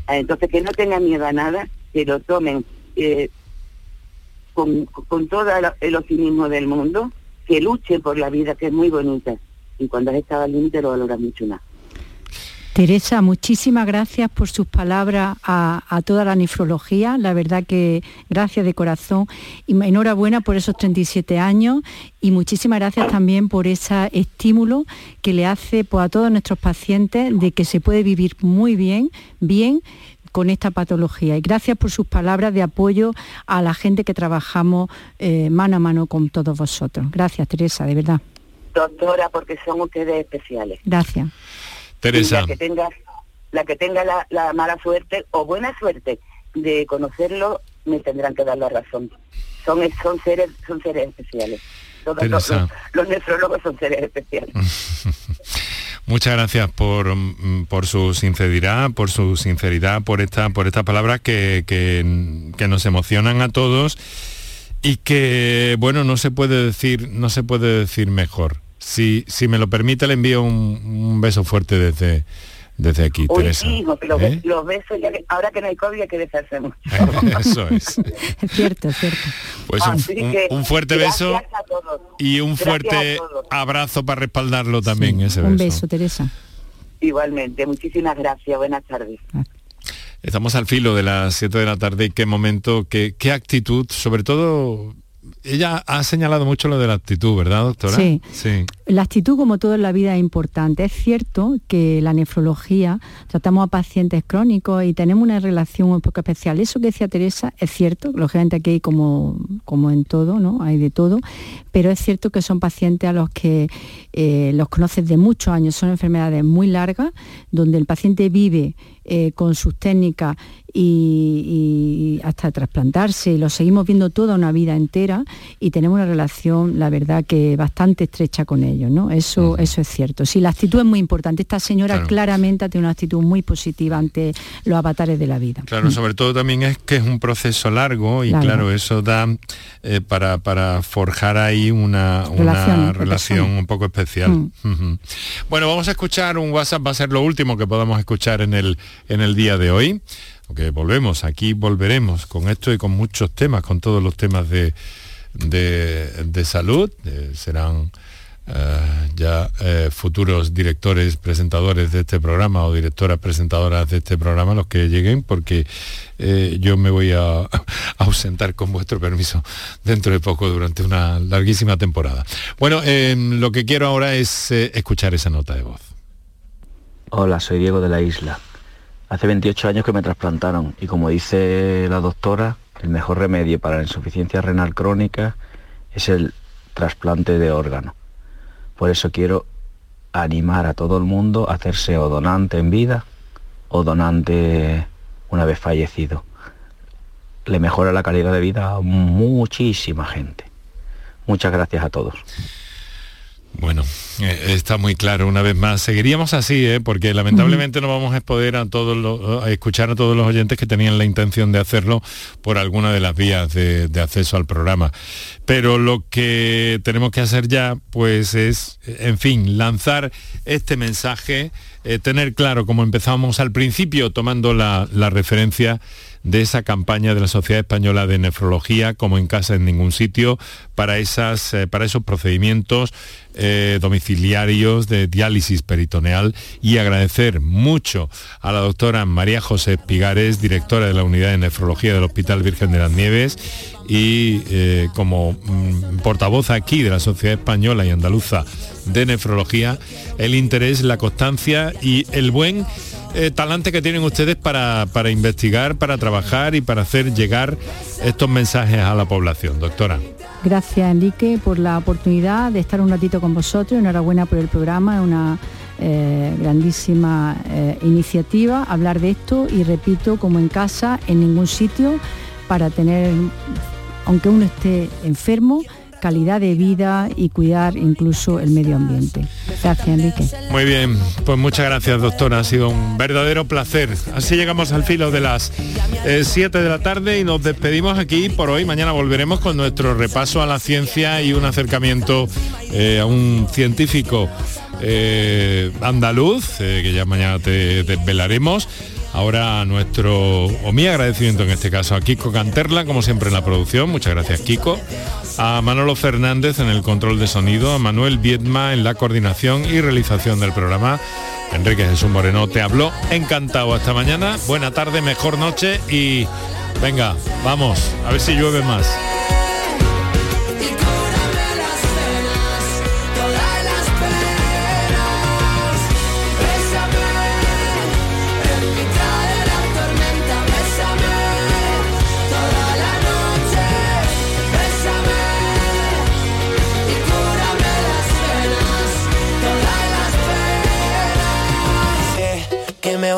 Ah, Entonces, que no tengan miedo a nada, que lo tomen eh, con, con todo el- el optimismo del mundo, que luchen por la vida, que es muy bonita. Y cuando has estado al límite lo valoras mucho más. Teresa, muchísimas gracias por sus palabras a, a toda la nefrología. La verdad que gracias de corazón. Y enhorabuena por esos 37 años y muchísimas gracias también por ese estímulo que le hace pues, a todos nuestros pacientes de que se puede vivir muy bien, bien con esta patología. Y gracias por sus palabras de apoyo a la gente que trabajamos eh, mano a mano con todos vosotros. Gracias, Teresa, de verdad. Doctora, porque son ustedes especiales. Gracias. Teresa. La que tenga, la, que tenga la, la mala suerte o buena suerte de conocerlo, me tendrán que dar la razón. Son, son seres son seres especiales. Todos los, los nefrólogos son seres especiales. Muchas gracias por, mm, por su sinceridad, por su sinceridad, por esta, por estas palabras que, que- que nos emocionan a todos y que bueno no se puede decir, no se puede decir mejor. Si, si me lo permite, le envío un, un beso fuerte desde, desde aquí, Uy, Teresa. sí, hijo, que los, ¿Eh? los besos, ya que- ahora que no hay COVID hay que besarse mucho. Eso es. Es cierto, es cierto. Pues un, Así un- que, un fuerte beso gracias a todos. y un Gracias fuerte abrazo para respaldarlo también, ese Un beso. beso, Teresa. Igualmente, muchísimas gracias, buenas tardes. Estamos al filo de las 7 de la tarde y qué momento, qué, qué actitud, sobre todo, ella ha señalado mucho lo de la actitud, ¿verdad, doctora? Sí. Sí. La actitud, como todo en la vida, es importante. Es cierto que la nefrología tratamos a pacientes crónicos y tenemos una relación un poco especial. Eso que decía Teresa es cierto, lógicamente aquí hay como, como en todo, ¿no? Hay de todo, pero es cierto que son pacientes a los que eh, los conoces de muchos años, son enfermedades muy largas, donde el paciente vive eh, con sus técnicas y, y hasta trasplantarse, y lo seguimos viendo toda una vida entera y tenemos una relación, la verdad, que bastante estrecha con ellos, ¿no? Eso, eso es cierto. Sí, la actitud es muy importante. Esta señora Claro. claramente tiene una actitud muy positiva ante los avatares de la vida. Claro, sobre todo también es que es un proceso largo y Claro. claro, eso da eh, para, para forjar ahí una, una Relación un poco especial. Mm. Bueno, vamos a escuchar un WhatsApp, va a ser lo último que podamos escuchar en el, en el día de hoy. Aunque volvemos, aquí volveremos con esto y con muchos temas, con todos los temas de, de, salud. Eh, serán eh, ya eh, futuros directores, presentadores de este programa o directoras presentadoras de este programa los que lleguen, porque yo me voy a, a ausentar con vuestro permiso dentro de poco durante una larguísima temporada. Bueno, eh, lo que quiero ahora es escuchar esa nota de voz. Hola, soy Diego de la Isla. Hace 28 años que me trasplantaron y como dice la doctora, el mejor remedio para la insuficiencia renal crónica es el trasplante de órgano. Por eso quiero animar a todo el mundo a hacerse o donante en vida o donante una vez fallecido. Le mejora la calidad de vida a muchísima gente. Muchas gracias a todos. Bueno, Eh, está muy claro, una vez más. Seguiríamos así, ¿eh? porque lamentablemente no vamos a poder a todos escuchar a todos los oyentes que tenían la intención de hacerlo por alguna de las vías de, acceso al programa. Pero lo que tenemos que hacer ya, pues es, en fin, lanzar este mensaje, eh, tener claro, como empezamos al principio, tomando la referencia de esa campaña de la Sociedad Española de Nefrología, como en casa en ningún sitio, para, esas, eh, para esos procedimientos eh, domiciliarios de diálisis peritoneal. Y agradecer mucho a la doctora María José Pigares, directora de la Unidad de Nefrología del Hospital Virgen de las Nieves y eh, como mm, portavoz aquí de la Sociedad Española y Andaluza de Nefrología, el interés, la constancia y el buen eh, talante que tienen ustedes para, para investigar, para trabajar y para hacer llegar estos mensajes a la población. Doctora. Gracias Enrique por la oportunidad de estar un ratito con vosotros. Enhorabuena por el programa, una eh, grandísima eh, iniciativa hablar de esto y repito, como en casa, en ningún sitio, para tener, aunque uno esté enfermo, calidad de vida y cuidar incluso el medio ambiente. Gracias, Enrique. Muy bien, pues muchas gracias, doctora. Ha sido un verdadero placer. Así llegamos al filo de las 7 eh, de la tarde y nos despedimos aquí por hoy. Mañana volveremos con nuestro repaso a la ciencia y un acercamiento eh, a un científico eh, andaluz, que ya mañana te desvelaremos. Ahora nuestro, o mi agradecimiento en este caso a Kiko Canterla, como siempre en la producción, muchas gracias Kiko, a Manolo Fernández en el control de sonido, a Manuel Viedma en la coordinación y realización del programa. Enrique Jesús Moreno te habló, encantado hasta mañana, buena tarde, mejor noche y venga, vamos, a ver si llueve más.